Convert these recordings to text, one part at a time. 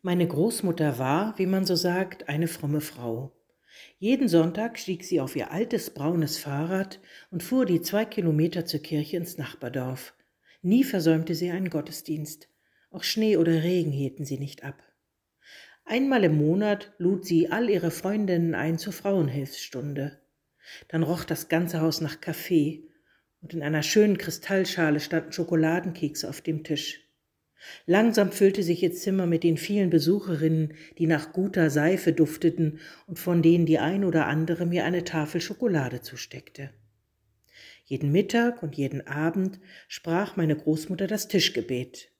Meine Großmutter war, wie man so sagt, eine fromme Frau. Jeden Sonntag stieg sie auf ihr altes braunes Fahrrad und fuhr die zwei Kilometer zur Kirche ins Nachbardorf. Nie versäumte sie einen Gottesdienst. Auch Schnee oder Regen hielten sie nicht ab. Einmal im Monat lud sie all ihre Freundinnen ein zur Frauenhilfsstunde. Dann roch das ganze Haus nach Kaffee und in einer schönen Kristallschale standen Schokoladenkekse auf dem Tisch. Langsam füllte sich ihr Zimmer mit den vielen Besucherinnen, die nach guter Seife dufteten und von denen die ein oder andere mir eine Tafel Schokolade zusteckte. Jeden Mittag und jeden Abend sprach meine Großmutter das Tischgebet.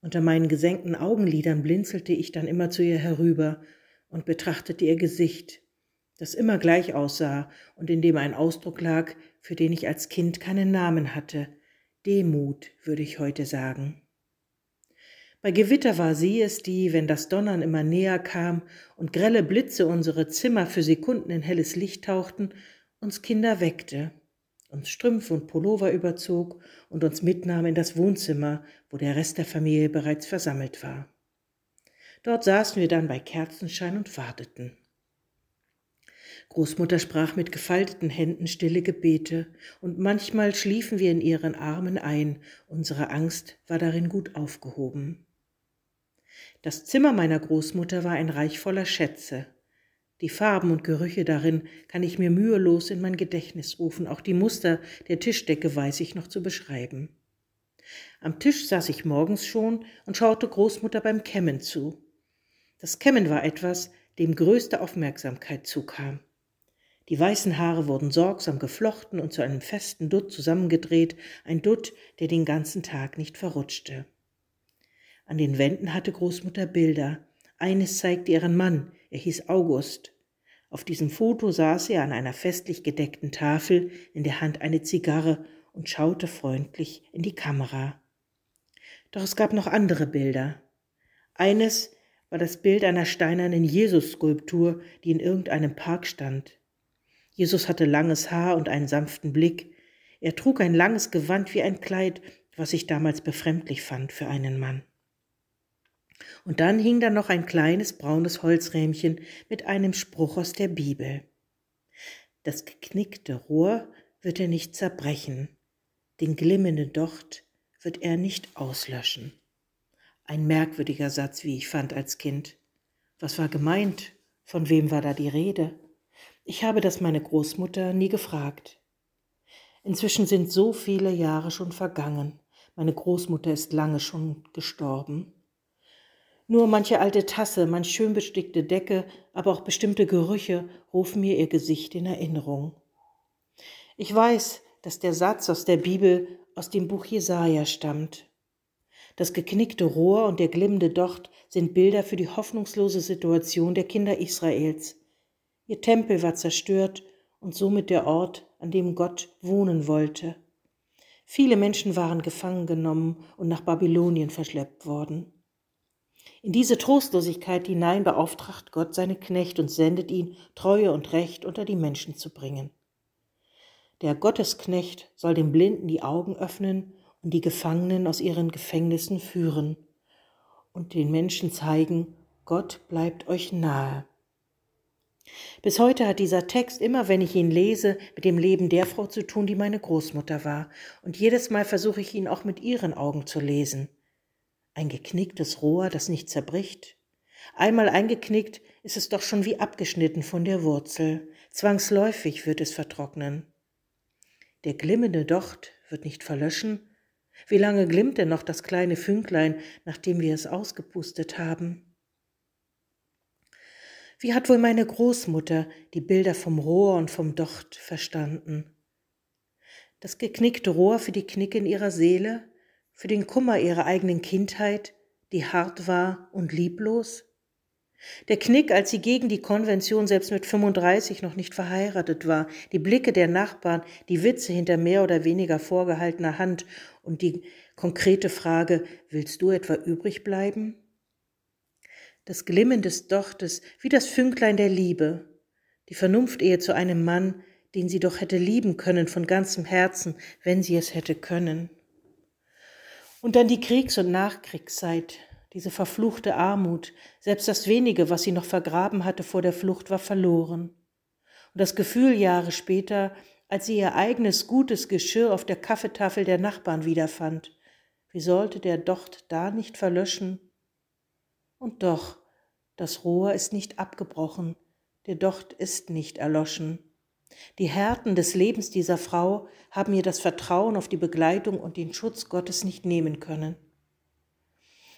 Unter meinen gesenkten Augenlidern blinzelte ich dann immer zu ihr herüber und betrachtete ihr Gesicht, das immer gleich aussah und in dem ein Ausdruck lag, für den ich als Kind keinen Namen hatte. Demut, würde ich heute sagen. Bei Gewitter war sie es, die, wenn das Donnern immer näher kam und grelle Blitze unsere Zimmer für Sekunden in helles Licht tauchten, uns Kinder weckte, uns Strümpfe und Pullover überzog und uns mitnahm in das Wohnzimmer, wo der Rest der Familie bereits versammelt war. Dort saßen wir dann bei Kerzenschein und warteten. Großmutter sprach mit gefalteten Händen stille Gebete, und manchmal schliefen wir in ihren Armen ein, unsere Angst war darin gut aufgehoben. Das Zimmer meiner Großmutter war ein Reich voller Schätze. Die Farben und Gerüche darin kann ich mir mühelos in mein Gedächtnis rufen, auch die Muster der Tischdecke weiß ich noch zu beschreiben. Am Tisch saß ich morgens schon und schaute Großmutter beim Kämmen zu. Das Kämmen war etwas, dem größte Aufmerksamkeit zukam. Die weißen Haare wurden sorgsam geflochten und zu einem festen Dutt zusammengedreht, ein Dutt, der den ganzen Tag nicht verrutschte. An den Wänden hatte Großmutter Bilder. Eines zeigte ihren Mann, er hieß August. Auf diesem Foto saß er an einer festlich gedeckten Tafel, in der Hand eine Zigarre und schaute freundlich in die Kamera. Doch es gab noch andere Bilder. Eines war das Bild einer steinernen Jesus-Skulptur, die in irgendeinem Park stand. Jesus hatte langes Haar und einen sanften Blick. Er trug ein langes Gewand wie ein Kleid, was ich damals befremdlich fand für einen Mann. Und dann hing da noch ein kleines braunes Holzrähmchen mit einem Spruch aus der Bibel. Das geknickte Rohr wird er nicht zerbrechen, den glimmenden Docht wird er nicht auslöschen. Ein merkwürdiger Satz, wie ich fand als Kind. Was war gemeint? Von wem war da die Rede? Ich habe das meine Großmutter nie gefragt. Inzwischen sind so viele Jahre schon vergangen. Meine Großmutter ist lange schon gestorben. Nur manche alte Tasse, manch schön bestickte Decke, aber auch bestimmte Gerüche rufen mir ihr Gesicht in Erinnerung. Ich weiß, dass der Satz aus der Bibel aus dem Buch Jesaja stammt. Das geknickte Rohr und der glimmende Docht sind Bilder für die hoffnungslose Situation der Kinder Israels. Ihr Tempel war zerstört und somit der Ort, an dem Gott wohnen wollte. Viele Menschen waren gefangen genommen und nach Babylonien verschleppt worden. In diese Trostlosigkeit hinein beauftragt Gott seine Knecht und sendet ihn, Treue und Recht unter die Menschen zu bringen. Der Gottesknecht soll den Blinden die Augen öffnen und die Gefangenen aus ihren Gefängnissen führen und den Menschen zeigen, Gott bleibt euch nahe. Bis heute hat dieser Text immer, wenn ich ihn lese, mit dem Leben der Frau zu tun, die meine Großmutter war, und jedes Mal versuche ich ihn auch mit ihren Augen zu lesen ein geknicktes Rohr, das nicht zerbricht. Einmal eingeknickt, ist es doch schon wie abgeschnitten von der Wurzel. Zwangsläufig wird es vertrocknen. Der glimmende Docht wird nicht verlöschen. Wie lange glimmt denn noch das kleine Fünklein, nachdem wir es ausgepustet haben? Wie hat wohl meine Großmutter die Bilder vom Rohr und vom Docht verstanden? Das geknickte Rohr für die Knicke in ihrer Seele, für den Kummer ihrer eigenen Kindheit, die hart war und lieblos? Der Knick, als sie gegen die Konvention selbst mit 35 noch nicht verheiratet war, die Blicke der Nachbarn, die Witze hinter mehr oder weniger vorgehaltener Hand und die konkrete Frage, willst du etwa übrig bleiben? Das Glimmen des Dochtes, wie das Fünklein der Liebe, die Vernunftehe zu einem Mann, den sie doch hätte lieben können von ganzem Herzen, wenn sie es hätte können. Und dann die Kriegs- und Nachkriegszeit, diese verfluchte Armut, selbst das wenige, was sie noch vergraben hatte vor der Flucht, war verloren. Und das Gefühl Jahre später, als sie ihr eigenes gutes Geschirr auf der Kaffeetafel der Nachbarn wiederfand, wie sollte der Docht da nicht verlöschen? Und doch, das Rohr ist nicht abgebrochen, der Docht ist nicht erloschen. Die Härten des Lebens dieser Frau haben ihr das Vertrauen auf die Begleitung und den Schutz Gottes nicht nehmen können.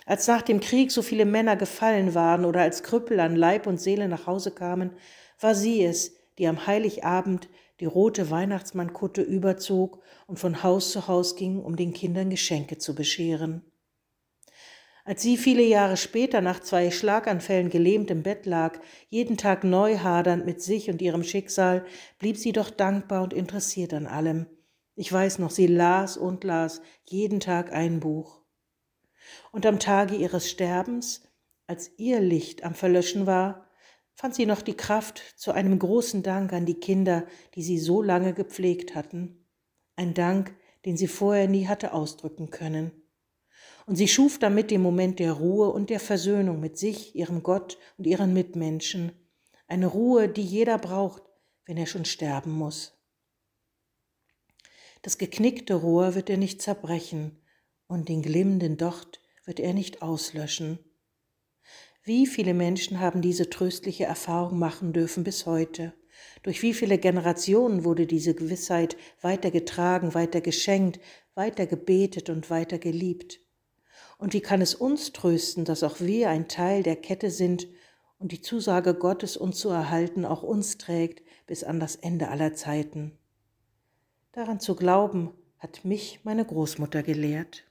Als nach dem Krieg so viele Männer gefallen waren oder als Krüppel an Leib und Seele nach Hause kamen, war sie es, die am Heiligabend die rote Weihnachtsmannkutte überzog und von Haus zu Haus ging, um den Kindern Geschenke zu bescheren. Als sie viele Jahre später nach zwei Schlaganfällen gelähmt im Bett lag, jeden Tag neu hadernd mit sich und ihrem Schicksal, blieb sie doch dankbar und interessiert an allem. Ich weiß noch, sie las und las jeden Tag ein Buch. Und am Tage ihres Sterbens, als ihr Licht am Verlöschen war, fand sie noch die Kraft zu einem großen Dank an die Kinder, die sie so lange gepflegt hatten. Ein Dank, den sie vorher nie hatte ausdrücken können und sie schuf damit den Moment der Ruhe und der Versöhnung mit sich, ihrem Gott und ihren Mitmenschen, eine Ruhe, die jeder braucht, wenn er schon sterben muss. Das geknickte Rohr wird er nicht zerbrechen und den glimmenden Docht wird er nicht auslöschen. Wie viele Menschen haben diese tröstliche Erfahrung machen dürfen bis heute? Durch wie viele Generationen wurde diese Gewissheit weitergetragen, weiter geschenkt, weiter gebetet und weiter geliebt? Und wie kann es uns trösten, dass auch wir ein Teil der Kette sind und die Zusage Gottes, uns zu erhalten, auch uns trägt bis an das Ende aller Zeiten? Daran zu glauben, hat mich meine Großmutter gelehrt.